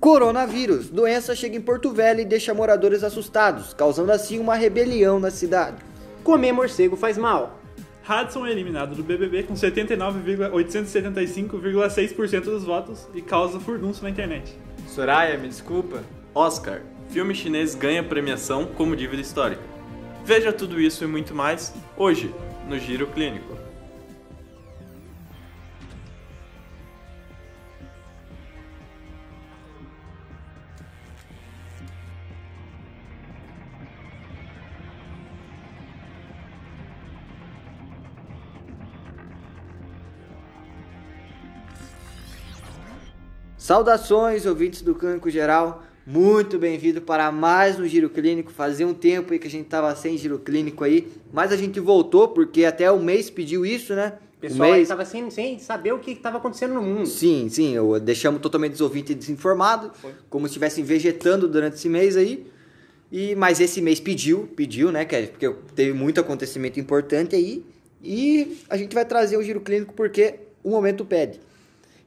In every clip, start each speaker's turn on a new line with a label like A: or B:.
A: Coronavírus. Doença chega em Porto Velho e deixa moradores assustados, causando assim uma rebelião na cidade.
B: Comer morcego faz mal.
C: Hudson é eliminado do BBB com 79,875,6% dos votos e causa furdunço na internet.
D: Soraya, me desculpa.
E: Oscar. Filme chinês ganha premiação como dívida histórica. Veja tudo isso e muito mais hoje no Giro Clínico.
A: Saudações, ouvintes do Clínico Geral. Muito bem-vindo para mais um Giro Clínico. Fazia um tempo aí que a gente tava sem Giro Clínico aí, mas a gente voltou porque até o mês pediu isso, né?
B: O pessoal
A: o
B: aí
A: mês...
B: tava sem, sem saber o que estava acontecendo no mundo.
A: Sim, sim, eu deixamos totalmente os ouvintes desinformados, como se estivessem vegetando durante esse mês aí. E mas esse mês pediu, pediu, né, Kevin? Porque teve muito acontecimento importante aí. E a gente vai trazer o Giro Clínico porque o momento pede.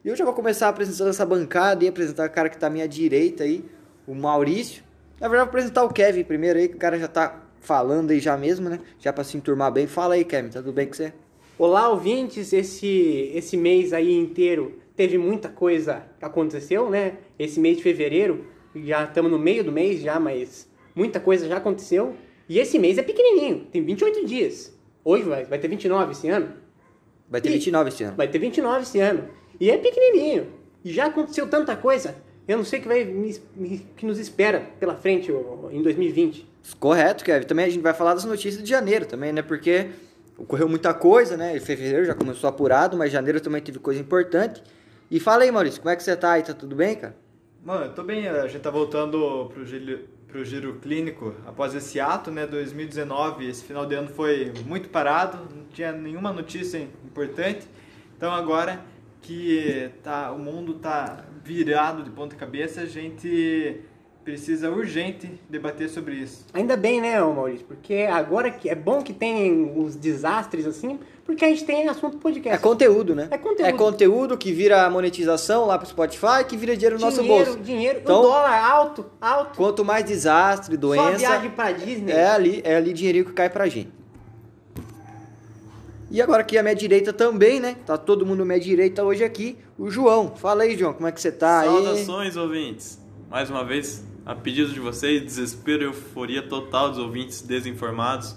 A: E eu já vou começar apresentando essa bancada e apresentar o cara que está à minha direita aí, o Maurício. Na verdade, vou apresentar o Kevin primeiro aí, que o cara já tá falando aí já mesmo, né? Já para se enturmar bem. Fala aí, Kevin, tá tudo bem com você?
B: Olá, ouvintes. Esse, esse mês aí inteiro teve muita coisa que aconteceu, né? Esse mês de fevereiro, já estamos no meio do mês já, mas muita coisa já aconteceu. E esse mês é pequenininho, tem 28 dias. Hoje vai, vai ter 29 esse ano.
A: Vai ter
B: E-
A: 29 esse ano.
B: Vai ter 29 esse ano. E é pequenininho. E já aconteceu tanta coisa. Eu não sei o que, vai, me- me- que nos espera pela frente em 2020.
A: Correto, Kevin. Também a gente vai falar das notícias de janeiro também, né? Porque ocorreu muita coisa, né? Em fevereiro já começou apurado, mas janeiro também teve coisa importante. E fala aí, Maurício, como é que você tá aí? Tá tudo bem, cara?
D: Mano, eu tô bem, a gente tá voltando pro giro, pro giro clínico após esse ato, né, 2019. Esse final de ano foi muito parado, não tinha nenhuma notícia importante. Então agora que tá, o mundo tá virado de ponta cabeça, a gente precisa urgente debater sobre isso.
B: Ainda bem, né, Maurício? Porque agora que é bom que tem os desastres assim, porque a gente tem assunto
A: É
B: podcast.
A: conteúdo, né?
B: É conteúdo.
A: É conteúdo que vira monetização lá pro Spotify, que vira dinheiro no nosso
B: dinheiro,
A: bolso.
B: dinheiro,
A: Então-
B: o dólar alto, alto.
A: Quanto mais desastre,
B: Só
A: doença,
B: viagem pra Disney.
A: é ali, é ali dinheirinho que cai pra gente. E agora aqui à minha direita também, né? Tá todo mundo à minha direita hoje aqui, o João. Fala aí, João, como é que você tá aí?
E: Saudações, ouvintes! Mais uma vez, a pedido de vocês, desespero e euforia total dos ouvintes desinformados.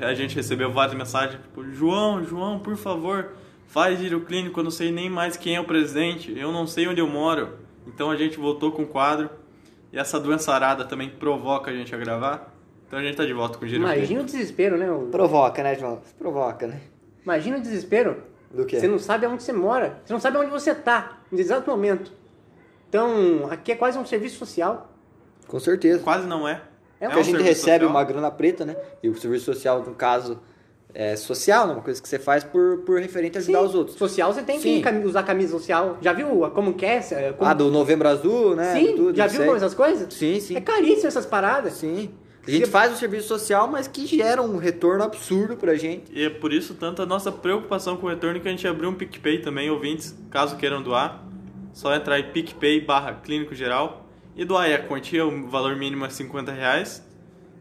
E: A gente recebeu várias mensagens, tipo, João, João, por favor, faz giro clínico, eu não sei nem mais quem é o presidente, eu não sei onde eu moro. Então a gente voltou com o quadro, e essa doença arada também provoca a gente a gravar. Então a gente tá de volta com o giro
B: Imagina o desespero, né? o-
A: Provoca, né, João? Provoca, né?
B: Imagina o desespero.
A: Do quê?
B: Você não sabe aonde você mora. Você não sabe onde você tá, no exato momento. Então, aqui é quase um serviço social.
A: Com certeza.
E: Quase não é.
B: É
A: Porque a
E: um
A: gente recebe
E: social.
A: uma grana preta, né? E o serviço social, no caso, é social, né? Uma coisa que você faz por, por referente a ajudar
B: Sim,
A: os outros.
B: Social, você tem
A: Sim.
B: que usar camisa social. Já viu a- como que é? é, Como...
A: Ah, do Novembro Azul, né?
B: Sim,
A: Tudo,
B: já viu
A: sei.
B: essas coisas?
A: Sim, sim.
B: É caríssimo essas paradas.
A: Sim. A gente faz o serviço social, mas que gera um retorno absurdo pra gente.
E: E é por isso tanta nossa preocupação com o retorno que a gente abriu um PicPay também, ouvintes, caso queiram doar. Só entrar em PicPay barra Clínico Geral e doar aí a quantia, o valor mínimo é 50 reais.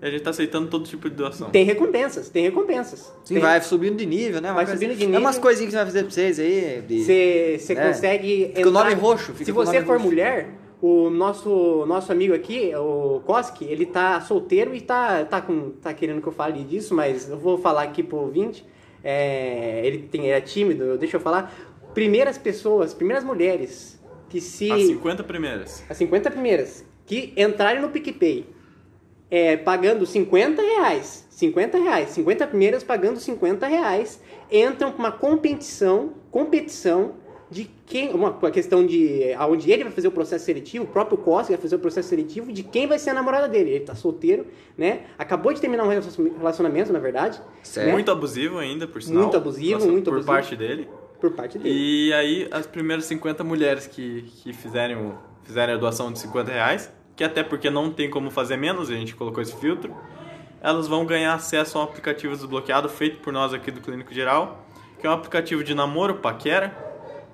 E: E a gente tá aceitando todo tipo de doação.
B: Tem recompensas, tem recompensas.
A: Sim,
B: Tem-
A: vai subindo de nível, né? Uma
B: Vai
A: coisa-
B: subindo de
A: É
B: nível.
A: umas coisinhas que você vai fazer pra vocês aí. de-
B: Você você
A: É.
B: consegue.
A: Fica o nome roxo, fica
B: Se você
A: nome
B: for
A: roxo.
B: mulher, o nosso, nosso amigo aqui, o Koski, ele tá solteiro e tá, tá, com, tá querendo que eu fale disso, mas eu vou falar aqui pro ouvinte. É, ele tem, é tímido, deixa eu falar. Primeiras pessoas, primeiras mulheres que se.
E: As 50 primeiras.
B: As 50 primeiras que entrarem no PicPay é, pagando 50 reais, 50 reais, 50 primeiras pagando 50 reais, entram com uma competição, competição de quem, uma, questão de aonde ele vai fazer o processo seletivo, o próprio Costa vai fazer o processo seletivo de quem vai ser a namorada dele. Ele tá solteiro, né? Acabou de terminar um relacionamento, na verdade,
A: Certo.
B: né?
E: Muito abusivo ainda, por sinal.
B: Muito abusivo,
E: Nossa,
B: muito
E: por
B: abusivo.
E: parte dele.
B: por parte dele.
E: E aí, as primeiras 50 mulheres que, que fizerem, o- fizerem a doação de 50 reais, que até porque não tem como fazer menos, a gente colocou esse filtro, elas vão ganhar acesso a um aplicativo desbloqueado feito por nós aqui do Clínico Geral, que é um aplicativo de namoro, paquera,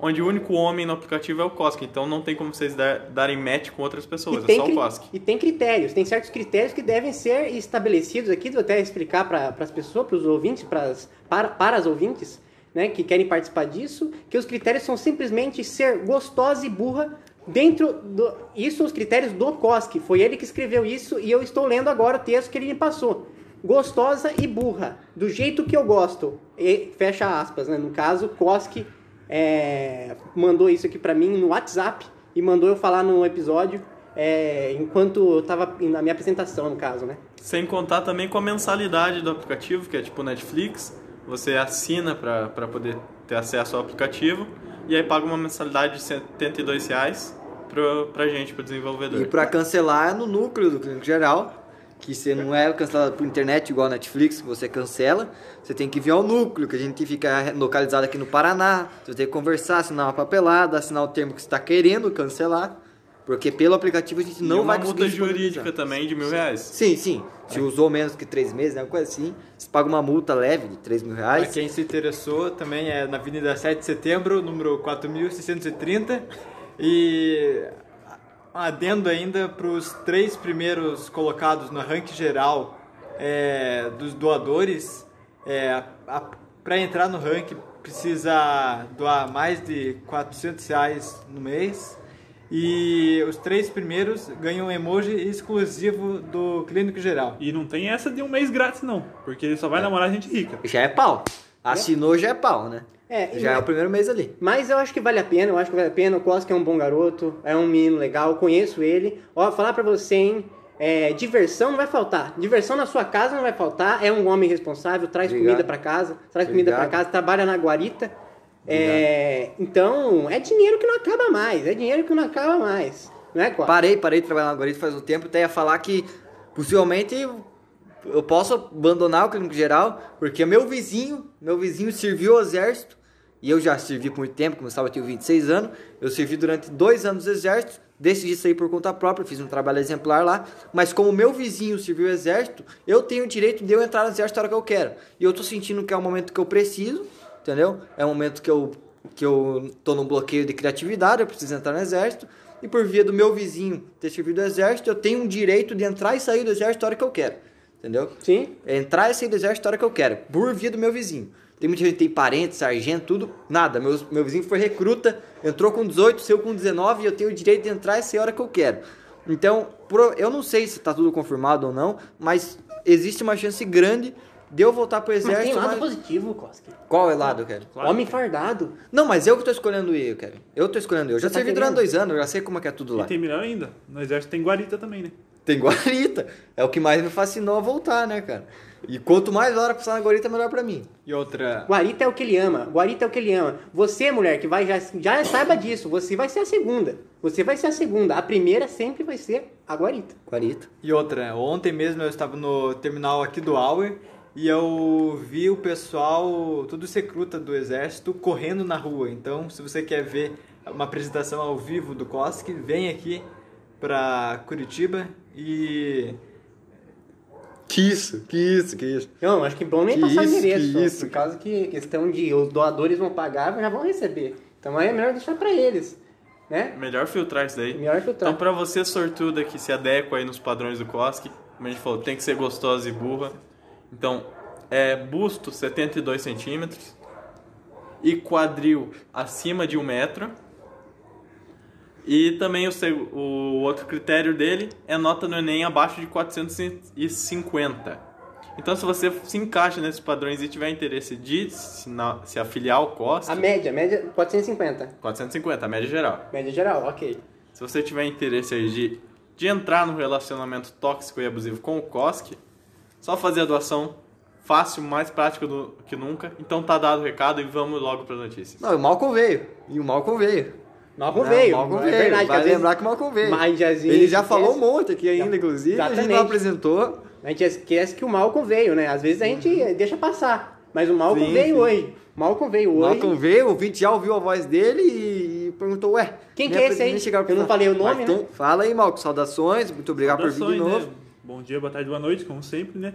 E: onde o único homem no aplicativo é o Koski. Então não tem como vocês dar- darem match com outras pessoas, é só o Koski.
B: e tem critérios, tem certos critérios que devem ser estabelecidos aqui, vou até explicar para as pessoas, para os ouvintes, pras, para, para as ouvintes, né, que querem participar disso, que os critérios são simplesmente ser gostosa e burra dentro do... Isso são os critérios do Koski, foi ele que escreveu isso e eu estou lendo agora o texto que ele me passou. Gostosa e burra, do jeito que eu gosto. E, fecha aspas, né? No caso, Koski é, mandou isso aqui pra mim no WhatsApp e mandou eu falar no episódio é, enquanto eu tava na minha apresentação, no caso, né?
E: Sem contar também com a mensalidade do aplicativo, que é tipo Netflix. Você assina para poder ter acesso ao aplicativo e aí paga uma mensalidade de 72 reais pra, pra gente, pro desenvolvedor.
A: E pra cancelar é no núcleo do clínico geral, que você não é cancelado por internet igual a Netflix, você cancela, você tem que vir ao núcleo, que a gente fica localizado aqui no Paraná, você tem que conversar, assinar uma papelada, assinar o termo que você está querendo cancelar, porque pelo aplicativo a gente
E: e
A: não
E: uma
A: vai
E: multa
A: conseguir
E: jurídica
A: disponibilizar.
E: também de mil reais.
A: Sim, sim. Se usou menos que três meses, né, uma coisa assim, você paga uma multa leve de 3 mil reais.
D: quem se interessou, também é na Avenida 7 de Setembro, número 4630. E adendo ainda para os três primeiros colocados no ranking geral é, dos doadores, é, para entrar no ranking precisa doar mais de 400 reais no mês. E os três primeiros ganham um emoji exclusivo do Clínico Geral.
C: E não tem essa de um mês grátis, não. Porque ele só vai namorar gente rica.
A: Já é pau. Assinou já é pau, né?
B: É,
A: já é o primeiro mês ali.
B: Mas eu acho que vale a pena, eu acho que vale a pena. O Koski é um bom garoto, é um menino legal, conheço ele. Ó, falar pra você, hein? é, diversão não vai faltar. Diversão na sua casa não vai faltar. É um homem responsável, traz
A: Obrigado.
B: comida pra casa, traz comida pra
A: Obrigado.
B: casa, trabalha na guarita. É, então, é dinheiro que não acaba mais. É dinheiro que não acaba mais. Não é, Koski?
A: Parei, parei de trabalhar na Algoritmo faz um tempo, até ia falar que possivelmente eu posso abandonar o clínico geral, porque meu vizinho, meu vizinho serviu ao exército, e eu já servi por muito tempo, começava a ter 26 anos, eu servi durante dois anos no exército, decidi sair por conta própria, fiz um trabalho exemplar lá, mas como meu vizinho serviu ao exército, eu tenho o direito de eu entrar no exército a hora que eu quero. E eu tô sentindo que é o momento que eu preciso, entendeu? É o momento que eu, que eu tô num bloqueio de criatividade, eu preciso entrar no exército, e por via do meu vizinho ter servido ao exército, eu tenho um direito de entrar e sair do exército a hora que eu quero. Entendeu?
B: Sim.
A: Entrar e sair do exército a hora que eu quero, por via do meu vizinho. Tem muita gente que tem parente, sargento, tudo, nada. Meu, meu vizinho foi recruta, entrou com 18, saiu com 19 e eu tenho o direito de entrar e sair a hora que eu quero. Então, pro- eu não sei se está tudo confirmado ou não, mas existe uma chance grande de eu voltar pro
B: Mas tem
A: exército.
B: lado
A: mas-
B: positivo, Koski.
A: Qual é o lado, Kevin?
B: Homem fardado.
A: Não, mas eu que tô escolhendo ir, Kevin. Eu tô escolhendo ir. Eu já
B: Você tá
A: servi durante
B: querendo?
A: dois anos, eu já sei como é que é tudo lá.
C: E tem melhor ainda. No exército tem guarita também, né?
A: Tem guarita. É o que mais me fascinou a voltar, né, cara? E quanto mais hora passar na guarita, melhor pra mim.
D: E outra,
B: Guarita é o que ele ama. Guarita é o que ele ama. Você, mulher, que vai já, já saiba disso. Você vai ser a segunda. Você vai ser a segunda. A primeira sempre vai ser a Guarita.
A: Guarita.
D: E outra, ontem mesmo eu estava no terminal aqui do Auer e eu vi o pessoal, tudo recruta do exército, correndo na rua. Então, se você quer ver uma apresentação ao vivo do Koski, vem aqui pra Curitiba e
A: Que isso, que isso, que isso.
B: Não, acho que bom nem
A: Que
B: passar
A: isso,
B: endereço.
A: que isso,
B: por causa que questão de os doadores vão pagar, já vão receber. Então aí é melhor deixar pra eles. Né?
E: Melhor filtrar isso daí.
B: Melhor filtrar.
E: Então, pra você sortuda que se adequa aí nos padrões do Koski, como a gente falou, tem que ser gostosa e burra. Então, é busto 72 centímetros e quadril acima de um metro. E também o, o outro critério dele é nota no Enem abaixo de 450. Então, se você se encaixa nesses padrões e tiver interesse de se, na- se afiliar ao Koski,
B: A média, a média 450.
E: 450, a média geral.
B: Média geral, ok.
E: Se você tiver interesse aí de, de entrar no relacionamento tóxico e abusivo com o Koski, só fazer a doação fácil, mais prático do que nunca. Então tá dado o recado e vamos logo para notícias.
A: Não, e o Malcolm veio. E o Malcolm veio.
B: Malcolm
A: Não,
B: veio.
A: Malcolm
B: é
A: veio.
B: verdade. que
A: Vai
B: às vezes
A: lembrar que o Malcolm veio.
B: Mas
A: Ele já falou um monte aqui ainda, inclusive. A gente
B: Exatamente.
A: não apresentou.
B: A gente esquece que o Malcolm veio, né? Às vezes a gente deixa passar. Mas o Malcolm
A: Sim,
B: veio
A: sim.
B: hoje. Malcolm veio hoje.
A: Malcolm veio, o ouvinte já ouviu a voz dele e, e perguntou, ué...
B: Quem que é esse aí? Eu não falei o nome,
A: Mas então,
B: né?
A: Fala aí, Malcolm. Saudações, muito obrigado por vir de
C: Saudações,
A: novo.
C: né? Bom dia, boa tarde, boa noite, como sempre, né?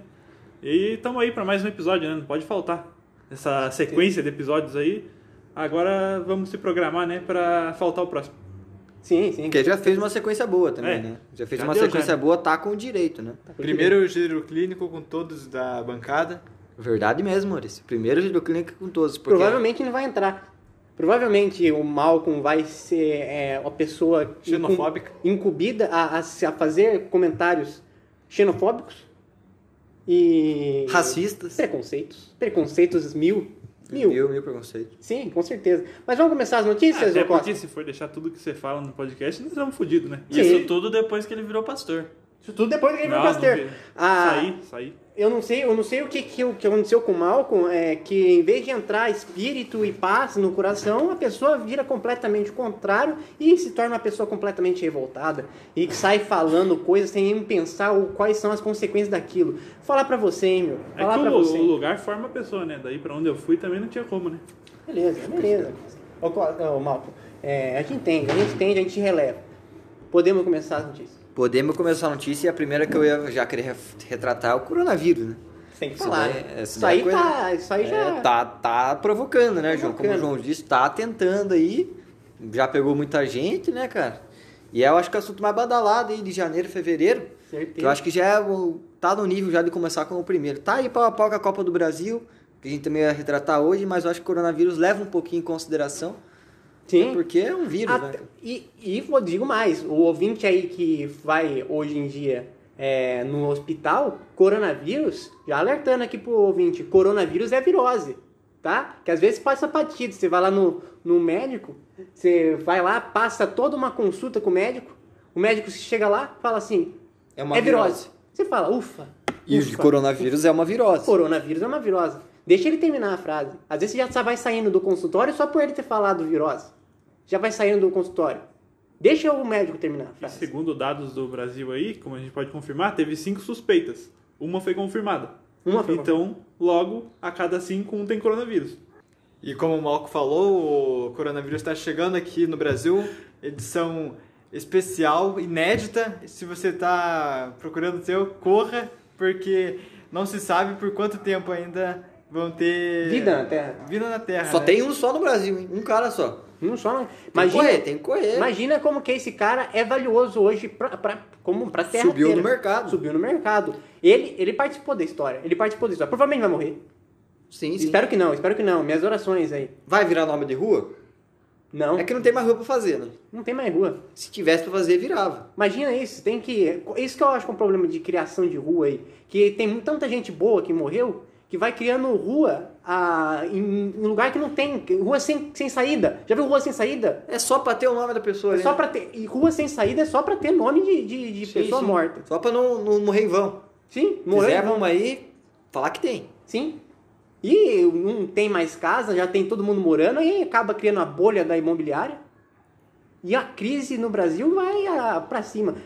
C: E estamos aí para mais um episódio, né? Não pode faltar. Essa sequência de episódios aí. Agora vamos se programar, né, pra faltar o próximo.
B: Sim, sim.
A: Porque já fez uma sequência boa também,
C: É.
A: né? Já fez
C: Já
A: uma
C: deu,
A: sequência
C: já.
A: boa, tá com o direito, né?
D: Primeiro giro clínico com todos da bancada.
A: Verdade mesmo, Maurício. Primeiro giro clínico com todos. Porque
B: Provavelmente não vai entrar. Provavelmente o Malcolm vai ser é, uma pessoa
D: Xenofóbica.
B: incumbida a, a a fazer comentários xenofóbicos e
A: Racistas.
B: preconceitos. Preconceitos mil. Mil.
A: Mil, mil preconceitos.
B: Sim, com certeza. Mas vamos começar as notícias,
C: Até
B: ô Costa?
C: porque se for deixar tudo que você fala no podcast, nós estamos fodidos, né?
B: Sim.
E: Isso tudo depois que ele virou pastor.
B: Isso tudo depois que pastor.
C: não vi.
B: Ah,
C: Sair, sair.
B: Eu não sei, eu não sei o que, que, o que aconteceu com o Malcolm, é que em vez de entrar espírito e paz no coração, a pessoa vira completamente o contrário e se torna uma pessoa completamente revoltada e que sai falando coisas sem nem pensar o, quais são as consequências daquilo. Falar pra você, hein, meu.
C: É
B: Falar
C: que
B: pra
C: o,
B: você.
C: o lugar forma a pessoa, né? Daí pra onde eu fui também não tinha como, né?
B: Beleza, beleza. Ô, Co- ô, Malcolm, é, a gente entende, a gente entende, a gente releva. Podemos começar as notícias.
A: Podemos começar a notícia e a primeira que eu ia já querer re- retratar é o coronavírus, né?
B: Tem que
A: Isso
B: falar.
A: daí-
B: né? Isso
A: daí é
B: aí
A: coisa-
B: tá. Isso aí já.
A: É, tá, tá provocando, né, João? Como o
B: Provocando.
A: João disse, tá tentando aí. Já pegou muita gente, né, cara? E eu acho que é o assunto mais badalado aí de janeiro, fevereiro.
B: Certeza.
A: Que eu acho que já é tá no nível já de começar com o primeiro. Tá aí pau a pau com a Copa do Brasil, que a gente também vai retratar hoje, mas eu acho que o coronavírus leva um pouquinho em consideração.
B: Sim.
A: Porque é um vírus,
B: Até-
A: né?
B: e, e vou digo mais, o ouvinte aí que vai hoje em dia é, no hospital, coronavírus, já alertando aqui pro ouvinte, coronavírus é virose, tá? Que às vezes passa batido, você vai lá no, no médico, você vai lá, passa toda uma consulta com o médico, o médico chega lá, fala assim,
A: É uma
B: é virose.
A: virose.
B: Você fala, ufa.
A: E o
B: ufa.
A: de coronavírus é uma virose.
B: Coronavírus é uma virose. Deixa ele terminar a frase. Às vezes você já vai saindo do consultório só por ele ter falado virose. Já vai saindo do consultório. Deixa o médico terminar a
C: E
B: frase.
C: segundo dados do Brasil aí, como a gente pode confirmar, teve cinco suspeitas. Uma foi confirmada.
B: Uma foi
C: então, logo, a cada cinco, um tem coronavírus.
D: E como o Malco falou, o coronavírus está chegando aqui no Brasil, edição especial, inédita. Se você está procurando o seu, corra, porque não se sabe por quanto tempo ainda vão ter
B: Vida na Terra.
D: Vida na Terra.
A: Só
D: né?
A: tem um só no Brasil, hein? Um cara só.
B: Não só,
A: Tem que
B: imagina,
A: correr, tem que correr.
B: imagina como que esse cara é valioso hoje pra, pra, como pra terra
A: Subiu
B: inteira.
A: no mercado.
B: Subiu no mercado. Ele, ele participou da história. Ele participou da história. Provavelmente vai morrer.
A: Sim, sim.
B: Espero que não, espero que não. Minhas orações aí.
A: Vai virar nome de rua?
B: Não,
A: É que não tem mais rua pra fazer, né?
B: não tem mais rua.
A: Se tivesse pra fazer, virava.
B: Imagina isso, tem que. Isso que eu acho que é um problema de criação de rua aí. Que tem tanta gente boa que morreu que vai criando rua ah, em, em lugar que não tem. Rua sem, sem saída. Já viu rua sem saída?
A: É só pra ter o nome da pessoa
B: É
A: ali,
B: só
A: né?
B: pra ter. E rua sem saída é só pra ter nome de, de, de
A: Sim,
B: pessoa
A: sim.
B: morta.
A: Só pra não, não morrer em vão.
B: Sim,
A: Se
B: morreu.
A: quiser, vamos aí falar que tem.
B: Sim. E não tem mais casa, já tem todo mundo morando, aí acaba criando a bolha da imobiliária. E a crise no Brasil vai ah, pra cima.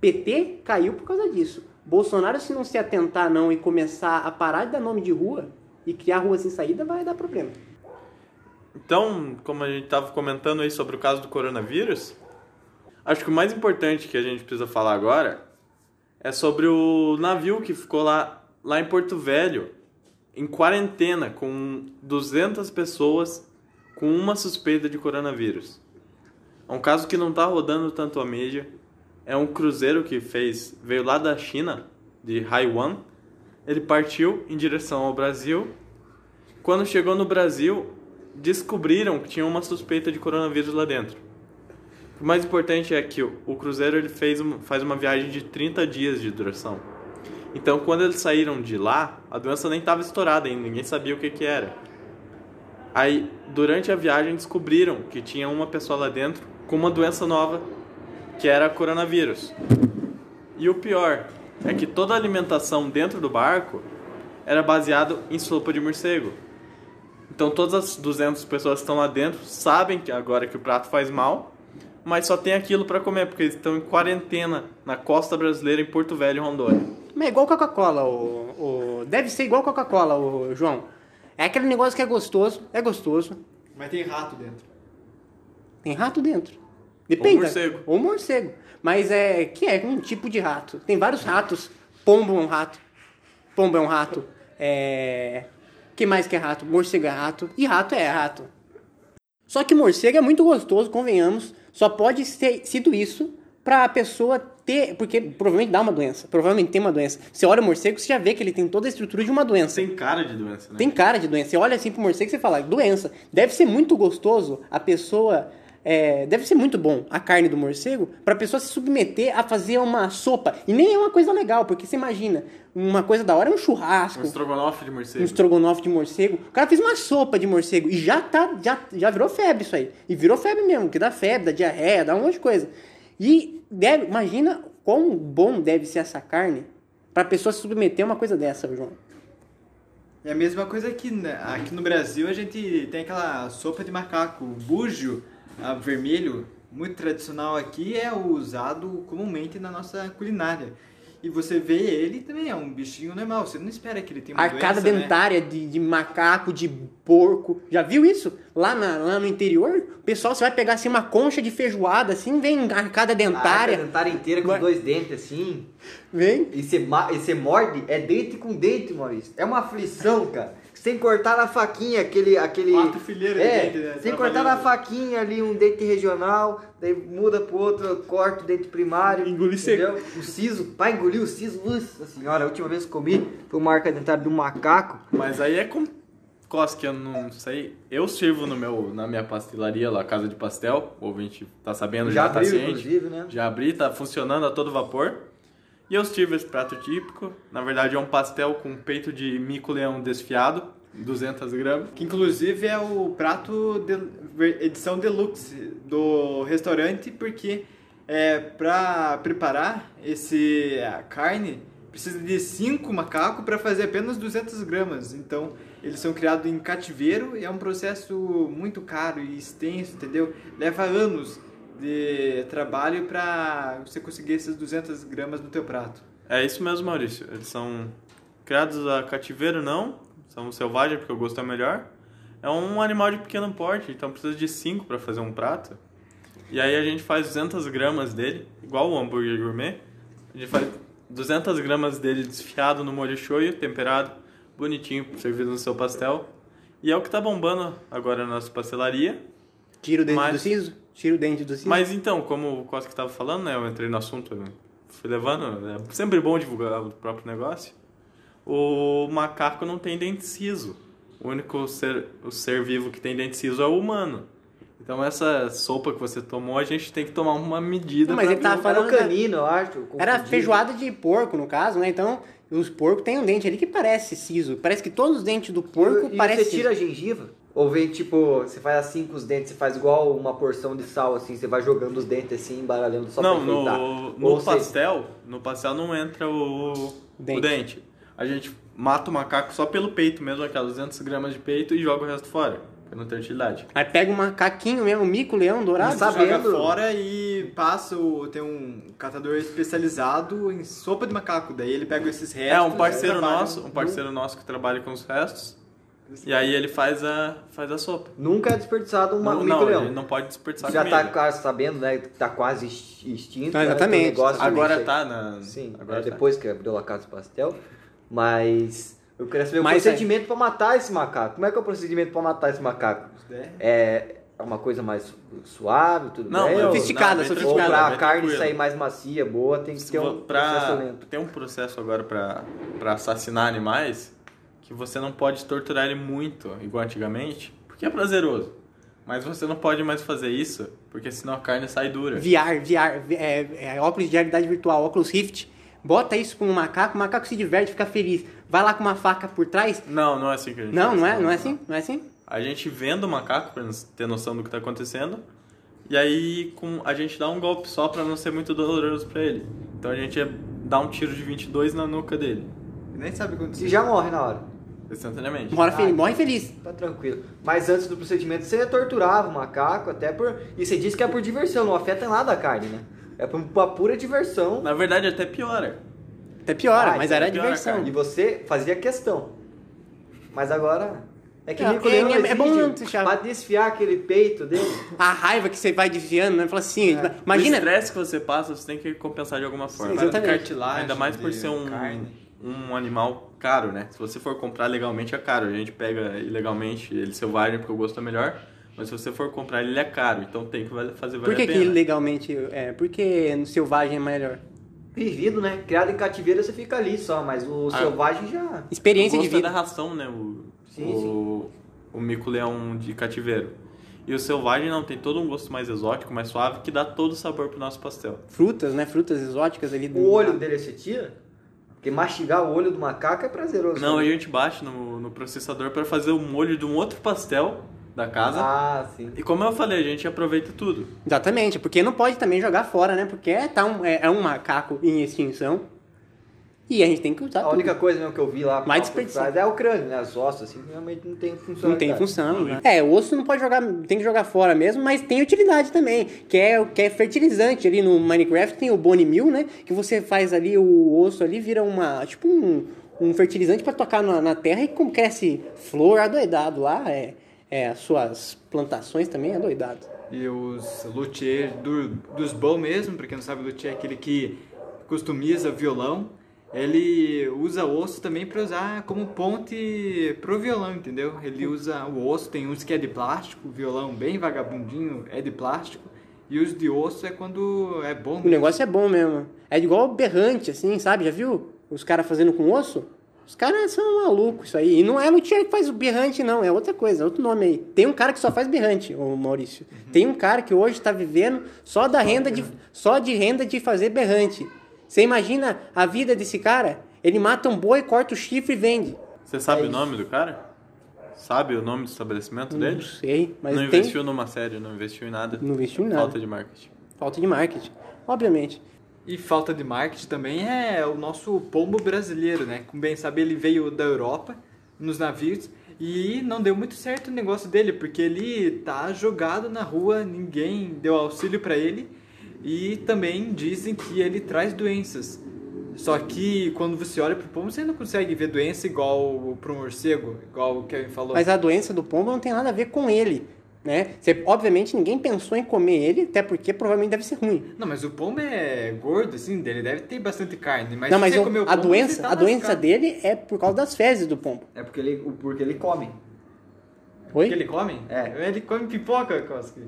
B: PT caiu por causa disso. Bolsonaro, se não se atentar não e começar a parar de dar nome de rua e criar rua sem saída, vai dar problema.
E: Então, como a gente estava comentando aí sobre o caso do coronavírus, acho que o mais importante que a gente precisa falar agora é sobre o navio que ficou lá, lá em Porto Velho, em quarentena, com 200 pessoas com uma suspeita de coronavírus. É um caso que não está rodando tanto a mídia. É um cruzeiro que fez veio lá da China, de Haiwan. Ele partiu em direção ao Brasil quando chegou no Brasil, descobriram que tinha uma suspeita de coronavírus lá dentro. O mais importante é que o cruzeiro ele fez faz uma viagem de 30 dias de duração. Então, quando eles saíram de lá, a doença nem estava estourada ainda, ninguém sabia o que, que era. Aí, durante a viagem, descobriram que tinha uma pessoa lá dentro com uma doença nova, que era coronavírus. E o pior é que toda a alimentação dentro do barco era baseado em sopa de morcego. Então todas as 200 pessoas que estão lá dentro sabem que agora que o prato faz mal, mas só tem aquilo para comer porque eles estão em quarentena na costa brasileira em Porto Velho, Rondônia.
B: Mas é igual Coca-Cola, o, o- deve ser igual Coca-Cola, o João. É aquele negócio que é gostoso, é gostoso,
D: Mas tem rato dentro.
B: Tem rato dentro. Depende.
E: Ou morcego.
B: Ou morcego. Mas é que é um tipo de rato. Tem vários ratos. Pombo é um rato. Pombo é um rato. É. que mais que é rato? Morcego é rato. E rato é rato. Só que morcego é muito gostoso, convenhamos. Só pode ter sido isso pra pessoa ter. Porque provavelmente dá uma doença. Provavelmente tem uma doença. Você olha o morcego, você já vê que ele tem toda a estrutura de uma doença.
E: Tem cara de doença, né?
B: Tem cara de doença. Você olha assim pro morcego e você fala, doença. Deve ser muito gostoso a pessoa. É, deve ser muito bom a carne do morcego pra pessoa se submeter a fazer uma sopa. E nem é uma coisa legal, porque você imagina, uma coisa da hora é um churrasco,
E: Um estrogonofe de
B: um
E: morcego.
B: estrogonofe de morcego. O cara fez uma sopa de morcego e já tá, já, já virou febre isso aí. E virou febre mesmo, que dá febre, dá diarreia, dá um monte de coisa. E deve, imagina quão bom deve ser essa carne pra pessoa se submeter a uma coisa dessa, João.
D: É a mesma coisa que né, aqui no Brasil a gente tem aquela sopa de macaco, bujo ah, vermelho, muito tradicional aqui, é usado comumente na nossa culinária. E você vê ele também, é um bichinho normal, você não espera que ele tenha uma
B: Arcada
D: doença, né?
B: dentária de, de macaco, de porco. Já viu isso? Lá, na- lá no interior, o pessoal, você vai pegar assim uma concha de feijoada, assim, vem arcada
A: A
B: dentária.
A: arca dentária inteira com
B: Vai-
A: dois dentes assim.
B: Vem.
A: E você, e você morde, é dente com dente, Maurício. É uma aflição, cara. Sem cortar na faquinha, aquele. aquele
D: Quatro fileiras de
A: é,
D: dente, né?
A: Sem cortar na faquinha ali um dente regional, daí muda pro outro, corta o dente primário.
C: Engolir
A: entendeu? O siso, pra engolir o siso, nossa senhora, a última vez que comi foi uma arca dentária de um macaco.
E: Mas aí é com que eu não sei. Eu sirvo no meu, na minha pastelaria lá, Casa de Pastel. O ouvinte tá sabendo, já,
A: Já
E: tá
A: abriu,
E: ciente.
A: inclusive, né?
E: Já abri, tá funcionando a todo vapor. E eu sirvo esse prato típico. Na verdade é um pastel com peito de mico-leão desfiado, 200 gramas.
D: Que inclusive é o prato de, edição deluxe do restaurante, porque é, para preparar esse a carne precisa de cinco macacos para fazer apenas 200 gramas. Então eles são criados em cativeiro e é um processo muito caro e extenso, entendeu? Leva anos de trabalho para você conseguir essas 200 gramas no teu prato.
E: É isso mesmo, Maurício. Eles são criados a cativeiro, não. São selvagens, porque o gosto é melhor. É um animal de pequeno porte, então precisa de 5 para fazer um prato. E aí a gente faz 200 gramas dele, igual o hambúrguer gourmet. A gente faz 200 gramas dele desfiado no molho shoyu, temperado, bonitinho, servido no seu pastel. E é o que tá bombando agora na nossa pastelaria.
B: Tira o dente
E: Mas-
B: do siso. Tira o dente do siso.
E: Mas então, como o Costa estava falando, né? Eu entrei no assunto, fui levando. É sempre bom divulgar o próprio negócio. O macaco não tem dente ciso. O único ser, o ser vivo que tem dente ciso é o humano. Então essa sopa que você tomou, a gente tem que tomar uma medida
B: Não, mas
E: pra
B: ele tá
E: o-
B: falando-
A: Era o canino, eu acho.
B: Era
A: confundido.
B: feijoada de porco, no caso, né? Então, os porcos têm um dente ali que parece siso. Parece que todos os dentes do porco
A: e
B: parecem
A: você tira a gengiva? Ou vem tipo, você faz assim com os dentes, você faz igual uma porção de sal, assim, você vai jogando os dentes assim, embaralhando só
E: Não,
A: pra enfeitar.
E: no, no
A: Ou você-
E: pastel, no pastel não entra o
B: Dente.
E: o dente. A gente mata o macaco só pelo peito mesmo, aquelas 200 gramas de peito e joga o resto fora, porque não tem utilidade.
B: Aí pega um macaquinho mesmo, um mico, leão, dourado.
A: Não sabe-
D: Joga
A: Sabendo-
D: fora e passa o, tem um catador especializado em sopa de macaco. Daí ele pega esses restos.
E: É um parceiro nosso, um parceiro nosso que trabalha com os restos. E aí ele faz a faz a sopa.
A: Nunca é desperdiçado uma,
E: não,
A: um
E: não,
A: mico-leão.
E: ele não pode desperdiçar
A: Já
E: comida.
A: tá quase sabendo, né? que Tá quase ex- extinto.
B: Ah,
A: né,
B: exatamente.
A: um negócio
E: Agora tá na
A: Sim,
E: agora
A: é
E: tá.
A: depois que abriu a Casa do Pastel. Mas eu queria saber
B: Mas
A: o procedimento pra matar esse macaco. Como é que é o procedimento pra matar esse macaco?
D: É.
A: É uma coisa mais suave, tudo
E: Não,
A: bem? ou-
B: Sofisticada,
E: não,
A: Ou
B: sofisticada.
E: tranquilo,
A: pra
E: bem
A: carne
E: tranquilo.
A: sair mais macia, boa, tem que ter um processo
E: pra,
A: lento.
E: tem um processo agora pra para assassinar animais que você não pode torturar ele muito, igual antigamente, porque é prazeroso. Mas você não pode mais fazer isso, porque senão a carne sai dura.
B: VR, VR, é, é, óculos de realidade virtual, óculos Rift. Bota isso com um macaco, o macaco se diverte, fica feliz. Vai lá com uma faca por trás.
E: Não, não é assim que a gente
B: Não,
E: faz,
B: não é, não é assim? Não é assim?
E: A gente venda o macaco pra ter noção do que tá acontecendo. E aí com, a gente dá um golpe só pra não ser muito doloroso pra ele. Então a gente é- dá um tiro de 22 na nuca dele,
D: Nem sabe quando
A: E já morre na hora.
E: Instantaneamente.
B: Morre,
A: Ah,
B: feliz, morre feliz.
A: Tá tranquilo. Mas antes do procedimento, você torturava o macaco, até por. E você disse que é por diversão, não afeta nada a carne, né? É por uma pura diversão.
E: Na verdade até piora.
B: Até piora,
A: Ah,
B: mas era
E: é pior,
B: diversão.
E: cara.
A: E você fazia questão. Mas agora. É que
B: É,
A: Leão
B: é- é bom deixar-
A: pra desfiar aquele peito dele.
B: A raiva que você vai desviando, né? Fala assim,
E: O
B: imagina.
E: estresse que você passa, você tem que compensar de alguma forma.
B: Sim, exatamente.
D: cartilagem.
E: Ainda mais por ser um,
D: carne.
E: Um animal caro, né? Se você for comprar legalmente é caro. A gente pega ilegalmente ele selvagem porque o gosto é melhor. Mas se você for comprar ele, é caro, então tem que fazer
B: Por
E: valer
B: que,
E: a
B: que
E: pena.
B: legalmente. É, por que no selvagem é melhor?
A: Vivido, né? Criado em cativeiro você fica ali só, mas o
E: Ah.
A: selvagem já.
B: Experiência
E: o
B: de
E: é da
B: vida.
E: ração, né? O,
A: Sim,
E: o, o mico-leão de cativeiro. E o selvagem não, tem todo um gosto mais exótico, mais suave, que dá todo o sabor pro nosso pastel.
B: Frutas, né? Frutas exóticas ali. do-
A: O olho dele você tira? Porque mastigar o olho do macaco é prazeroso.
E: Não, a
A: né?
E: gente baixa no, no processador para fazer o molho de um outro pastel da casa.
A: Ah, sim.
E: E como eu falei, a gente aproveita tudo.
B: Exatamente, porque não pode também jogar fora, né? Porque é, tá um, é, é um macaco em extinção. E a gente tem que usar
A: A
B: tudo.
A: única coisa mesmo que eu vi lá
B: Mais
A: por
B: desperdício.
A: trás é o crânio, né? As ossos, assim, realmente não tem função.
B: Não tem função. né? É, o osso não pode jogar, tem que jogar fora mesmo, mas tem utilidade também, que é, que é fertilizante. Ali no Minecraft tem o Bone Meal, né? Que você faz ali o osso ali, vira uma, tipo um, um fertilizante para tocar na, na terra e como cresce flor adoidado lá. É, é, as suas plantações também adoidado.
D: E os luthier do, dos bons mesmo, pra quem não sabe, o luthier é aquele que customiza violão. Ele usa osso também para usar como ponte pro violão, entendeu? Ele usa o osso, tem uns que é de plástico, o violão bem vagabundinho é de plástico, e os de osso é quando é bom.
B: O negócio é bom mesmo. É igual berrante, assim, sabe? Já viu? Os caras fazendo com osso? Os caras são malucos isso aí. E não é luthier que faz o berrante, não. É outra coisa, é outro nome aí. Tem um cara que só faz berrante, o Maurício. Tem um cara que hoje está vivendo só da renda de, só de renda de fazer berrante. Você imagina a vida desse cara? Ele mata um boi, corta o chifre e vende.
E: Você sabe
A: É
E: o
A: isso.
E: nome do cara? Sabe o nome do estabelecimento
B: Não
E: dele?
B: sei, mas
E: não
B: tem...
E: investiu numa série, não investiu em nada.
B: Não investiu em nada.
E: Falta de marketing.
B: Falta de marketing, obviamente.
D: E falta de marketing também é o nosso pombo brasileiro, né? Como bem sabe, ele veio da Europa nos navios e não deu muito certo o negócio dele, porque ele tá jogado na rua, ninguém deu auxílio para ele e também dizem que ele traz doenças. Só que quando você olha pro pombo, você não consegue ver doença igual pro morcego, igual o Kevin falou.
B: Mas a doença do pombo não tem nada a ver com ele, né? Você, obviamente ninguém pensou em comer ele, até porque provavelmente deve ser ruim.
D: Não, mas o pombo é gordo, assim, dele deve ter bastante carne. Mas
B: não, mas o- a
D: pombo, você
B: doença,
D: tá
B: a doença dele é por causa das fezes do pombo.
A: É porque ele, porque ele come.
B: Oi?
D: Que ele come?
A: É.
D: Ele come pipoca, Koski.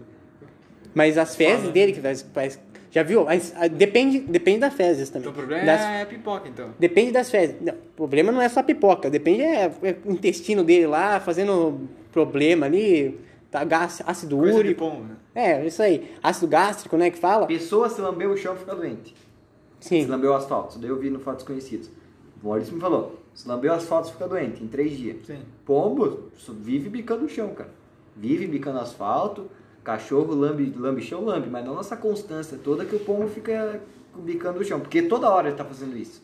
B: Mas as fezes
D: Fala.
B: dele que faz, faz- já viu? Mas, ah, depende, depende das fezes também.
D: Então o problema
B: Das-
D: é a pipoca, então.
B: Depende das fezes. Não, o problema não é só a pipoca, depende é, é o intestino dele lá fazendo problema ali, tá, gás, ácido
D: Coisa de
B: úrico.
D: pombo, né?
B: É, isso aí. Ácido gástrico, né, que fala?
A: Pessoa se lambeu o chão fica doente.
B: Sim.
A: Se lambeu o asfalto. Isso daí eu vi no Fatos Conhecidos. O Maurício me falou. Se lambeu o asfalto fica doente em três dias.
D: Sim.
A: Pombo vive bicando o chão, cara. Vive bicando asfalto. Cachorro lambe, lambe chão, lambe. Mas não nessa constância toda que o pombo fica bicando o chão. Porque toda hora ele tá fazendo isso.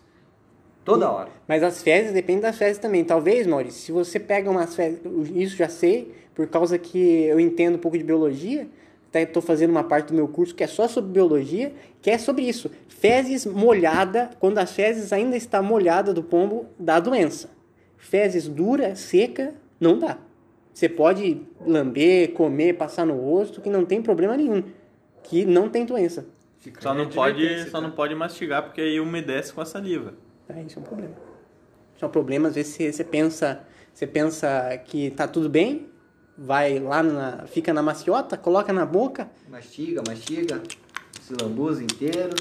A: Toda hora.
B: Mas as fezes dependem das fezes também. Talvez, Maurício, se você pega umas fezes, isso já sei, por causa que eu entendo um pouco de biologia, até estou fazendo uma parte do meu curso que é só sobre biologia, que é sobre isso. Fezes molhada, quando as fezes ainda está molhada do pombo, dá doença. Fezes dura, seca, não dá. Você pode lamber, comer, passar no rosto, que não tem problema nenhum. Que não tem doença.
D: Fica
E: Só não, pode, só
D: tá?
E: não pode mastigar, porque aí umedece com a saliva.
B: É, isso é um problema. Isso é um problema, às vezes você, você pensa, você pensa que tá tudo bem, vai lá na, fica na maciota, coloca na boca,
A: Mastiga, mastiga. Se lambuza inteiro.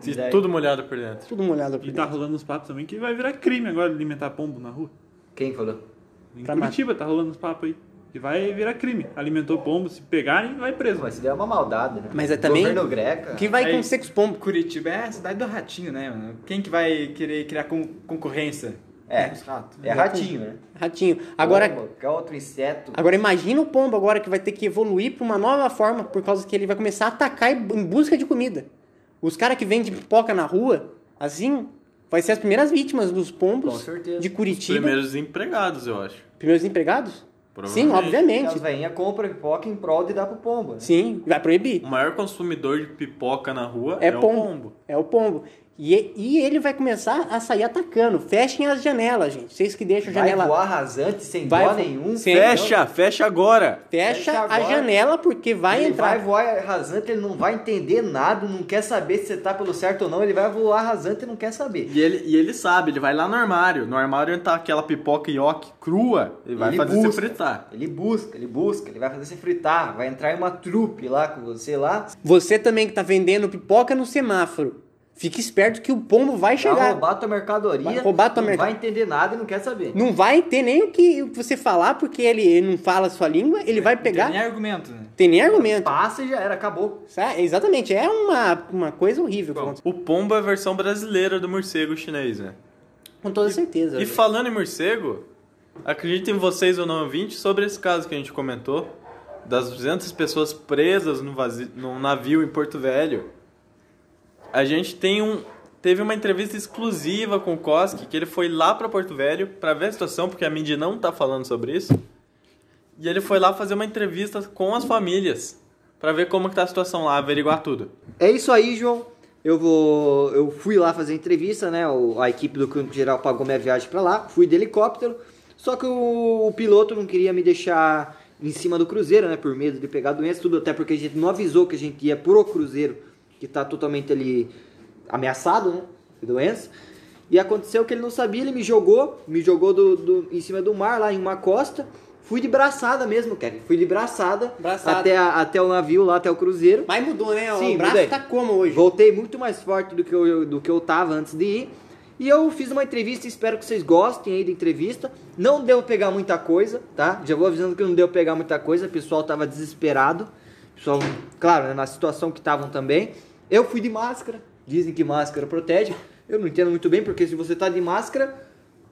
E: Se
A: E daí-
E: tudo molhado por dentro.
B: tudo molhado por
C: E tá
B: dentro.
C: rolando uns papos também que vai virar crime agora alimentar pombo na rua.
A: Quem falou?
C: Em
B: Pra
C: Curitiba tá rolando uns papos aí. Que vai virar crime. Alimentou pombo, se pegarem, vai preso.
A: Mas isso é uma maldade, né?
B: Mas é também-
A: Governo greca.
B: O que vai
D: Aí-
B: com sex pombo?
D: Curitiba é a cidade do ratinho, né? mano? Quem que vai querer criar con- concorrência?
A: É.
D: Os ratos.
A: É ratinho, né?
B: Ratinho. Agora,
A: Pomba, qualquer outro inseto.
B: agora imagina o pombo agora que vai ter que evoluir para uma nova forma por causa que ele vai começar a atacar em em busca de comida. Os caras que vendem pipoca na rua, assim, vai ser as primeiras vítimas dos pombos
A: Com certeza.
B: de
E: Os
B: Curitiba.
E: primeiros empregados, eu acho.
B: Primeiros empregados? Sim, obviamente.
A: As veinhas compram pipoca em prol de dar pro pombo. Né?
B: Sim, vai proibir.
E: O maior consumidor de pipoca na rua
B: É,
E: é,
B: pombo.
E: o pombo.
B: É o pombo. E, e ele vai começar a sair atacando. Fechem as janelas, gente. Vocês que deixam a
A: Vai
B: janela.
A: voar rasante, sem
B: Vai
A: dó nenhum.
B: Sem-
E: Fecha, fecha agora.
B: Fecha
A: Fecha
B: a
A: agora.
B: janela porque vai
A: ele
B: entrar.
A: vai voar rasante, ele não vai entender nada, não quer saber se você tá pelo certo ou não, ele vai voar rasante e não quer saber.
E: E ele, e ele sabe, ele vai lá no armário. No armário tá aquela pipoca ioki crua. Ele vai
A: Ele
E: fazer
A: busca.
E: você fritar.
A: Ele busca, ele busca, ele vai fazer você fritar, vai entrar em uma trupe lá com você lá,
B: Você também que tá vendendo pipoca no semáforo. Fique esperto que o pombo vai
A: vai
B: chegar.
A: roubar tua mercadoria,
B: Vai roubar tua
A: não vai entender nada e não quer saber.
B: Não vai ter nem o que você falar, porque ele, ele não fala a sua língua, ele vai
D: Não tem
B: pegar.
D: nem argumento, né?
B: Tem nem argumento.
A: Passa e já era, acabou.
B: Sabe? Exatamente, é uma, uma coisa horrível. que acontece.
E: O pombo é a versão brasileira do morcego chinês, né?
B: Com toda certeza.
E: E falando em morcego, acreditem vocês ou não ouvintes sobre esse caso que a gente comentou, das 200 pessoas presas no vazi- num navio em Porto Velho. A gente tem um teve uma entrevista exclusiva com o Koski, que ele foi lá para Porto Velho para ver a situação, porque a mídia não tá falando sobre isso. E ele foi lá fazer uma entrevista com as famílias para ver como que tá a situação lá, averiguar tudo.
A: É isso aí, João. Eu vou. Eu fui lá fazer entrevista, né? A equipe do Clínico Geral pagou minha viagem pra lá. Fui de helicóptero. Só que o, o piloto não queria me deixar em cima do cruzeiro, né? Por medo de pegar doença, tudo. Até porque a gente não avisou que a gente ia pro cruzeiro, que tá totalmente ali ameaçado, né? De doença. E aconteceu que ele não sabia, ele me jogou, me jogou do, do- em cima do mar, lá em uma costa. Fui de braçada mesmo, Kevin. Fui de braçada,
B: Braçada.
A: Até, a- até o navio, lá até o cruzeiro.
B: Mas mudou, né?
A: Sim,
B: o braço
A: mudei.
B: tá como hoje?
A: Voltei muito mais forte do que, eu, do que eu tava antes de ir. E eu fiz uma entrevista, espero que vocês gostem aí da entrevista. Não deu pegar muita coisa, tá? Já vou avisando que não deu pegar muita coisa, o pessoal tava desesperado. O Pessoal, claro, né, na situação que estavam também. Eu fui de máscara, dizem que máscara protege. Eu não entendo muito bem, porque se você tá de máscara,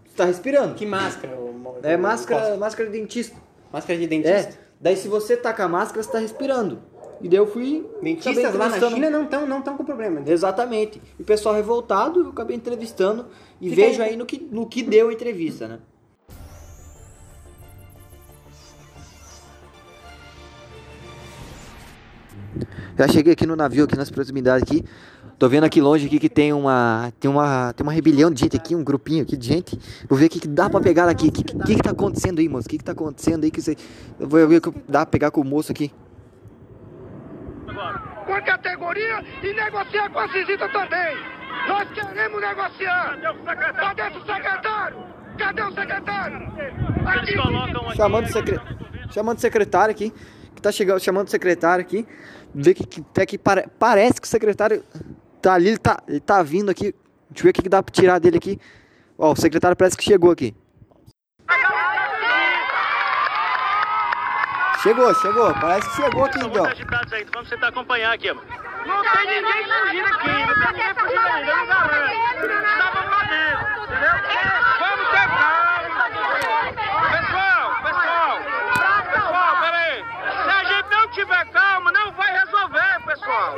A: você tá respirando.
B: Que máscara?
A: É máscara,
B: Costa?
A: máscara de dentista.
B: Máscara de
A: É,
B: dentista?
A: daí se você tá com a máscara, você tá respirando. E daí eu fui.
B: Dentistas lá na China não estão não tão com problema.
A: Exatamente. E o pessoal revoltado, eu acabei entrevistando e
B: Fica
A: vejo
B: aí.
A: aí no que, no que deu a entrevista, né? Já cheguei aqui no navio, aqui nas proximidades aqui. Tô vendo aqui longe aqui que tem uma tem uma tem uma rebelião de gente aqui, um grupinho aqui de gente. Vou ver o que, que dá pra pegar aqui. O que, que, que tá acontecendo aí, moço? O que, que tá acontecendo aí que você eu vou ver o que dá pra pegar com o moço aqui.
F: com a categoria e negociar com a Cisita também. Nós queremos negociar. Cadê o secretário? Cadê o secretário? Aqui,
A: chamando o secre... chamando o secretário aqui, que tá chegando, chamando o secretário aqui, ver que, que até que pare- parece que o secretário tá ali, ele tá, ele tá vindo aqui. Deixa eu ver o que, dá pra tirar dele aqui. Ó, o secretário parece que chegou aqui. Chegou, chegou, parece que chegou aqui então.
F: vamos tentar acompanhar aqui, mano. Não tem ninguém fugindo aqui, não tem ninguém fugindo não garante. Estavam lá dentro, entendeu? Vamos ter calma. Pessoal, pessoal, pessoal, peraí. Se a gente não tiver calma, não vai resolver, pessoal.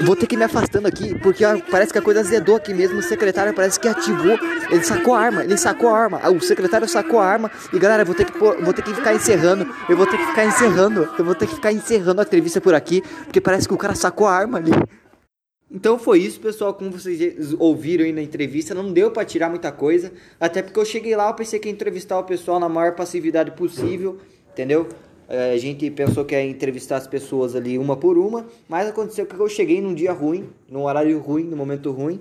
A: Vou ter que me afastando aqui, porque parece que a coisa azedou aqui mesmo. O secretário parece que ativou. Ele sacou a arma, ele sacou a arma. Ah, O secretário sacou a arma. E galera, vou ter que vou ter que ficar encerrando. Eu vou ter que ficar encerrando. Eu vou ter que ficar encerrando a entrevista por aqui, porque parece que o cara sacou a arma ali. Então foi isso, pessoal. Como vocês ouviram aí na entrevista, não deu pra tirar muita coisa. Até porque eu cheguei lá, eu pensei que ia entrevistar o pessoal na maior passividade possível, entendeu? É, a gente pensou que ia entrevistar as pessoas ali uma por uma, mas aconteceu que eu cheguei num dia ruim, num horário ruim, num momento ruim,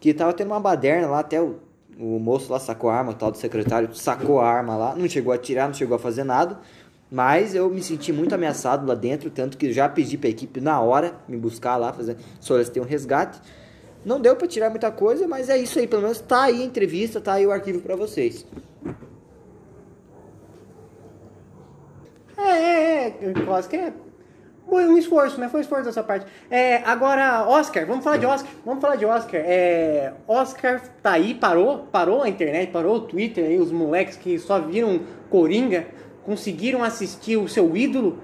A: que tava tendo uma baderna lá, até o, o moço lá sacou a arma, o tal do secretário sacou a arma lá, não chegou a atirar, não chegou a fazer nada. Mas eu me senti muito ameaçado lá dentro, tanto que já pedi pra equipe na hora me buscar lá, fazer, solicitei um resgate. Não deu pra tirar muita coisa, mas é isso aí, pelo menos tá aí a entrevista, tá aí o arquivo pra vocês.
B: É, é, é. Acho que é. Foi um esforço, né? Foi um esforço dessa parte. É, agora, Oscar, vamos falar de Oscar. Vamos falar de Oscar. É, Oscar tá aí, parou, parou a internet, parou o Twitter aí, os moleques que só viram Coringa, conseguiram assistir o seu ídolo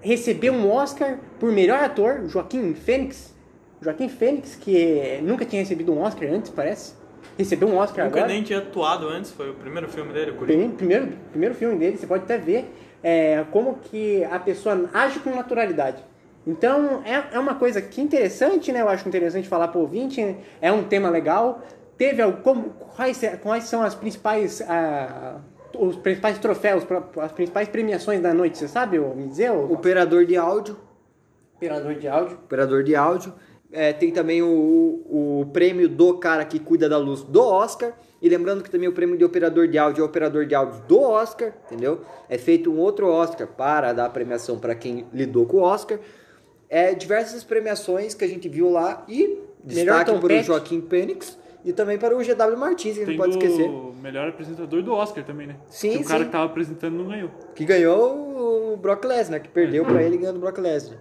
B: receber um Oscar por melhor ator, Joaquim Fênix. Joaquim Fênix, que nunca tinha recebido um Oscar antes, parece. Recebeu um Oscar
E: Nunca
B: agora.
E: nem tinha atuado antes, foi o primeiro filme dele, o Coringa.
B: Prim- Primeiro, primeiro filme dele, você pode até ver é, como que a pessoa age com naturalidade. Então, é, é uma coisa que interessante, né? Eu acho interessante falar pro ouvinte, né? é um tema legal. Teve como, quais, quais são as principais, ah, os principais troféus, as principais premiações da noite, você sabe me dizer? O
A: Operador de áudio.
B: operador de áudio.
A: Operador de áudio. É, tem também o, o prêmio do cara que cuida da luz do Oscar. E lembrando que também o prêmio de operador de áudio é o operador de áudio do Oscar, entendeu? É feito um outro Oscar para dar a premiação para quem lidou com o Oscar. É diversas premiações que a gente viu lá e
B: Melhor
A: destaque para o. Joaquim Phoenix e também para o GW Martins, que a gente
C: Tem
A: não pode esquecer.
C: o melhor apresentador do Oscar também, né?
A: Sim,
C: Que o cara que tava apresentando não ganhou.
A: Que ganhou o Brock Lesnar, que perdeu para ele ganhando o Brock Lesnar.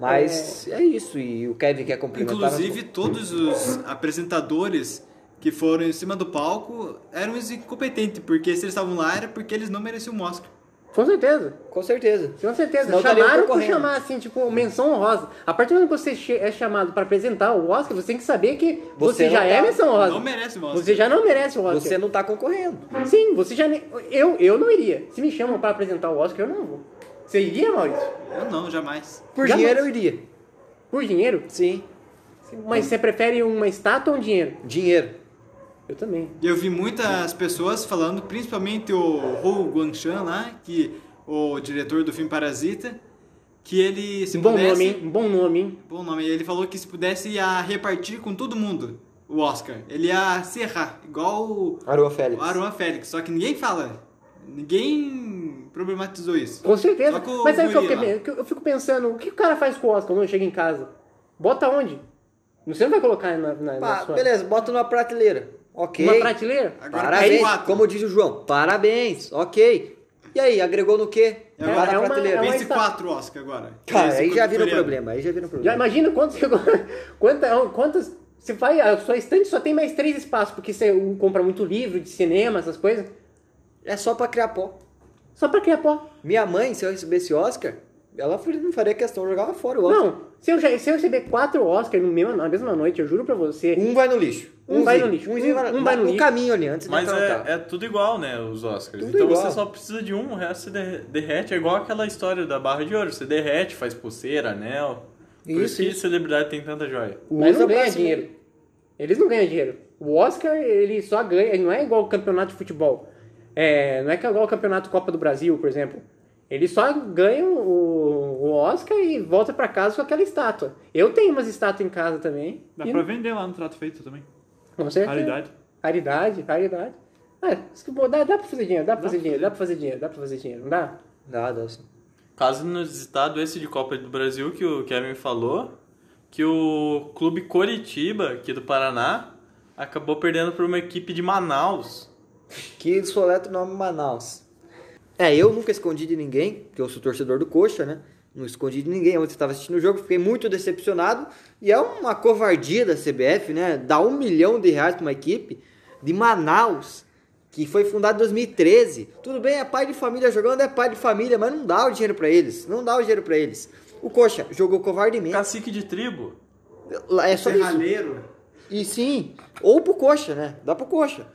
A: Mas é... isso, e o Kevin quer complementar.
D: Inclusive, todos os apresentadores que foram em cima do palco eram incompetentes, porque se eles estavam lá era porque eles não mereciam um Oscar.
B: Com certeza.
A: Com certeza.
B: Com certeza.
A: Senão
B: Chamaram por chamar, assim, tipo, menção honrosa. A partir do momento que você é chamado para apresentar o Oscar, você tem que saber que você,
A: Você
B: já é
A: tá-
B: menção honrosa.
D: Não merece um Oscar.
B: Você já não merece o Oscar.
A: Você não tá concorrendo.
B: Sim, você já. Eu, eu não iria. Se me chamam para apresentar o Oscar, eu não vou. Você iria, Maurício?
D: Eu não, jamais.
A: Por dinheiro eu iria.
B: Por dinheiro?
A: Sim.
B: Mas você prefere uma estátua ou um dinheiro?
A: Dinheiro.
B: Eu também.
D: Eu vi muitas pessoas falando, principalmente o Hou Guangshan lá, que o diretor do filme Parasita, que ele se
B: Um bom
D: pudesse,
B: nome, hein? Um bom nome, hein?
D: bom nome, ele falou que se pudesse ia repartir com todo mundo o Oscar. Ele ia serrar, igual o
A: Félix.
D: o Félix, só que ninguém fala. Ninguém problematizou isso.
B: Com certeza. Mas sabe o que eu, que eu- fico pensando, o que o cara faz com o Oscar quando chega em casa? Bota onde? Você não vai colocar na, na, na
A: Pá,
B: sua...
A: beleza, bota numa prateleira. Ok.
B: Uma prateleira?
D: Agora
A: Parabéns.
D: quatro.
A: Como diz o João, parabéns. Ok. E aí, agregou no quê?
D: É
A: Vai
D: uma-
A: na
B: é uma-
A: prateleira.
B: é uma-
D: Vence
B: está-
D: quatro Oscar agora.
A: Cara, aí já vira um problema. Aí já vira um
B: Já
A: problema.
B: imagina quantos... quanta, quantas... Você vai... A sua estante só tem mais três espaços, porque você compra muito livro de cinema, essas coisas.
A: É só pra criar pó.
B: Só pra criar pó.
A: Minha mãe, se eu recebesse Oscar, ela não faria questão, eu jogava fora o Oscar.
B: Não, se eu, já- se eu receber quatro Oscars mesmo- na mesma noite, eu juro pra você...
A: Um vai no lixo.
B: Um vai
A: Umzinho.
B: no lixo.
A: Umzinho
B: Um-
A: vai,
B: um vai no
A: no
B: lixo.
A: caminho ali, antes de
E: Mas é, é tudo igual, né, os Oscars.
A: Tudo
E: então
A: igual.
E: você só precisa de um, o resto você derre- derrete. É igual aquela história da barra de ouro. Você derrete, faz pulseira, anel. Por
A: Isso,
E: isso que
A: isso.
E: celebridade tem tanta joia.
B: Mas não ganha
A: pra-
B: dinheiro. Eles não ganham dinheiro. O Oscar, ele só ganha. Ele não é igual o campeonato de futebol. É, não é que igual o campeonato Copa do Brasil, por exemplo. Eles só ganham o, o Oscar e volta pra casa com aquela estátua. Eu tenho umas estátuas em casa também.
C: Dá pra vender lá no Trato Feito também.
B: Com certeza.
C: Raridade.
B: Raridade, raridade. Isso que, pô, dá, dá pra fazer dinheiro, dá pra fazer dinheiro, dá pra fazer dinheiro, dá pra fazer dinheiro, não dá?
A: Nada, assim.
E: Caso inusitado esse de Copa do Brasil que o Kevin falou, que o clube Coritiba, aqui do Paraná, acabou perdendo para uma equipe de Manaus.
A: Que soletra o nome Manaus. É, eu nunca escondi de ninguém, porque eu sou torcedor do Coxa, né? Não escondi de ninguém. Ontem estava assistindo o jogo, fiquei muito decepcionado. E é uma covardia da CBF, né? Dar um milhão de reais para uma equipe de Manaus, que foi fundada em 2013. Tudo bem, é pai de família jogando, é pai de família, mas não dá o dinheiro para eles. Não dá o dinheiro para eles. O Coxa jogou covardemente.
E: Cacique de tribo.
A: É só isso. E sim, ou pro Coxa, né? Dá pro Coxa.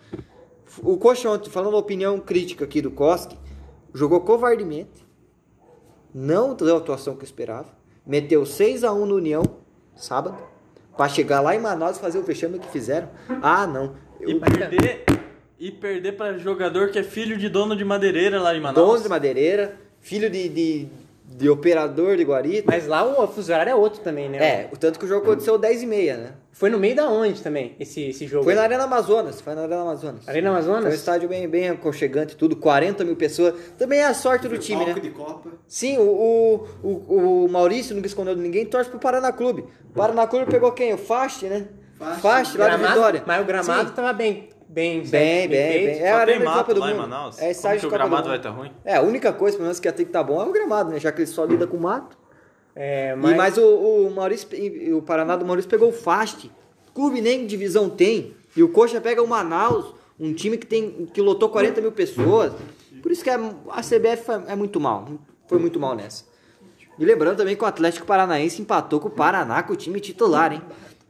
A: O Coxa ontem, falando a opinião crítica aqui do Koski, jogou covardemente. Não deu a atuação que eu esperava. Meteu 6 a 1 no União, sábado. Pra chegar lá em Manaus e fazer o vexame que fizeram. Ah, não.
E: E
A: Eu,
E: perder, e perder para jogador que é filho de dono de madeireira lá em Manaus.
A: dono de madeireira, filho de, de, de operador de Guarita.
B: Mas lá o fuso horário é outro também, né?
A: É, o tanto que o jogo aconteceu 10 e meia, né?
B: Foi no meio da onde também, esse, esse jogo?
A: Foi na Arena Amazonas, foi na Arena Amazonas.
B: Arena Amazonas?
A: Foi um estádio bem, bem aconchegante, tudo, 40 mil pessoas. Também é a sorte do time, né?
D: de Copa.
A: Sim, o, o, o, o Maurício nunca escondeu de ninguém, torce pro Paraná Clube. O Paraná Clube pegou quem? O Fast, né?
D: Fast.
A: Fast, lá de
B: Gramado-
A: Vitória.
B: Mas o gramado
A: Sim.
B: tava bem, bem,
A: Bem, bem, bem.
B: feito.
A: É a
E: Só
A: Arena
E: tem
A: de Copa
E: mato
A: do
E: lá em
A: Mundo.
E: Manaus.
A: É
E: Como
A: estádio
E: que o gramado
A: Mundo.
E: vai estar ruim?
A: É, a única coisa, pelo menos, que ia ter que estar bom é o gramado, né? Já que ele só lida com mato.
B: É,
A: E,
B: mas,
A: mas o, o Maurício, e o Paraná do Maurício pegou o Fast. Clube nem divisão tem. E o Coxa pega o Manaus, um time que, tem, que lotou 40 mil pessoas. Por isso que a, a CBF é muito mal. Foi muito mal nessa. E lembrando também que o Atlético Paranaense empatou com o Paraná com o time titular, hein?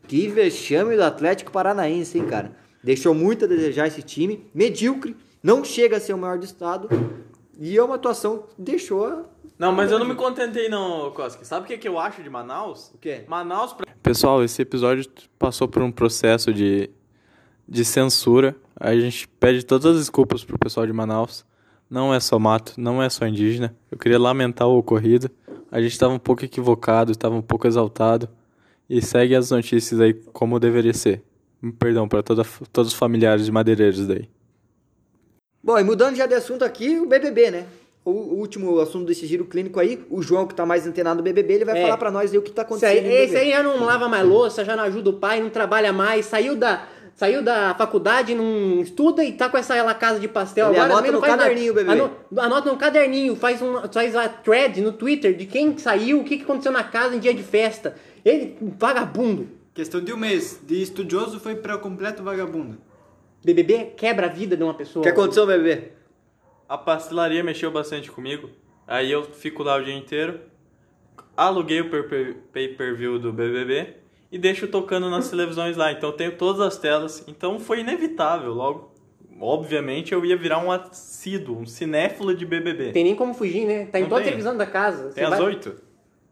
A: Que vexame do Atlético Paranaense, hein, cara? Deixou muito a desejar esse time. Medíocre. Não chega a ser o maior do estado. E é uma atuação que deixou
E: Não, mas eu não me contentei não, Koski. Sabe o que, que eu acho de Manaus?
A: O quê?
E: Manaus... pra- Pessoal, esse episódio passou por um processo de, de censura. A gente pede todas as desculpas pro pessoal de Manaus. Não é só mato, não é só indígena. Eu queria lamentar o ocorrido. A gente estava um pouco equivocado, estava um pouco exaltado. E segue as notícias aí como deveria ser. Perdão para toda, todos os familiares de madeireiros daí.
A: Bom, e mudando já de assunto aqui, o BBB, né? O o último assunto desse giro clínico aí, o João, que tá mais antenado no BBB, ele vai
B: É.
A: falar pra nós aí o que tá
B: Esse
A: acontecendo
B: aí, esse
A: BBB.
B: aí já não lava mais louça, já não ajuda o pai, não trabalha mais, saiu da, saiu da faculdade, não estuda e tá com essa ela casa de pastel
A: Ele
B: agora.
A: anota no
B: nada.
A: caderninho, bebê.
B: Ano- Anota no caderninho, faz, um, faz a thread no Twitter de quem saiu, o que, que aconteceu na casa em dia de festa. Ele, vagabundo.
D: Questão de um mês. De estudioso foi para completo vagabundo.
B: BBB quebra a vida de uma pessoa.
A: O que aconteceu, BBB?
E: A pastelaria mexeu bastante comigo. Aí eu fico lá o dia inteiro. Aluguei o per- per- pay-per-view do BBB e deixo tocando nas televisões lá. Então eu tenho todas as telas. Então foi inevitável. Logo, obviamente, eu ia virar um assíduo, um cinéfilo de BBB.
B: Tem nem como fugir, né? Tá em
E: Não
B: toda a
E: tem.
B: televisão da casa.
E: Tem
B: Você
E: as
B: vai-
E: oito.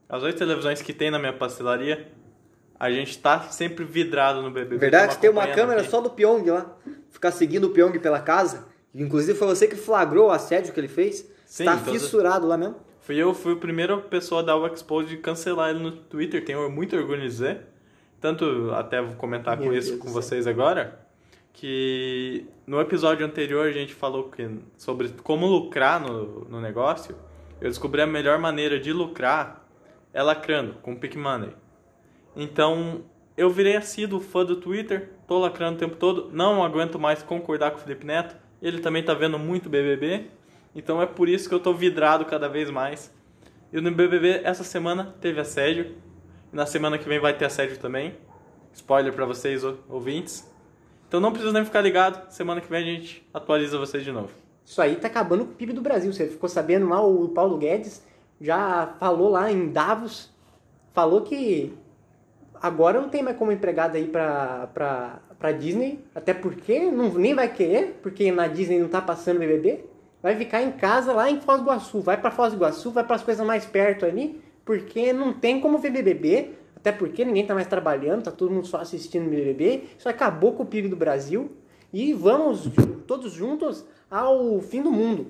E: As oito televisões que tem na minha pastelaria. A gente tá sempre vidrado no BBB.
A: Verdade, tem uma câmera
E: aqui.
A: só do Pyong lá. Ficar seguindo o Pyong pela casa. Inclusive foi você que flagrou o assédio que ele fez.
E: Sim,
A: tá fissurado lá mesmo.
E: Fui eu, fui a primeira pessoa a dar o expose de cancelar ele no Twitter. Tenho muito orgulho de dizer. Tanto, até vou comentar com
B: Meu
E: isso
B: Deus
E: com
B: do céu.
E: vocês agora, que no episódio anterior a gente falou que, sobre como lucrar no, no negócio. Eu descobri a melhor maneira de lucrar é lacrando, com Pick Money. Então, eu virei assíduo fã do Twitter, tô lacrando o tempo todo, não aguento mais concordar com o Felipe Neto. Ele também tá vendo muito BBB, então é por isso que eu tô vidrado cada vez mais. E no BBB, essa semana, teve assédio. E na semana que vem vai ter assédio também. Spoiler pra vocês, ou- ouvintes. Então não precisa nem ficar ligado. Semana que vem a gente atualiza vocês de novo.
B: Isso aí tá acabando o PIB do Brasil. Você ficou sabendo lá, o Paulo Guedes já falou lá em Davos, falou que agora não tem mais como empregado aí pra, pra, pra Disney, até porque não, nem vai querer, porque na Disney não tá passando BBB. Vai ficar em casa lá em Foz do Iguaçu. Vai pra Foz do Iguaçu, vai pras coisas mais perto ali, porque não tem como ver BBB, até porque ninguém tá mais trabalhando, tá todo mundo só assistindo BBB. Isso acabou com o PIB do Brasil. E vamos todos juntos ao fim do mundo.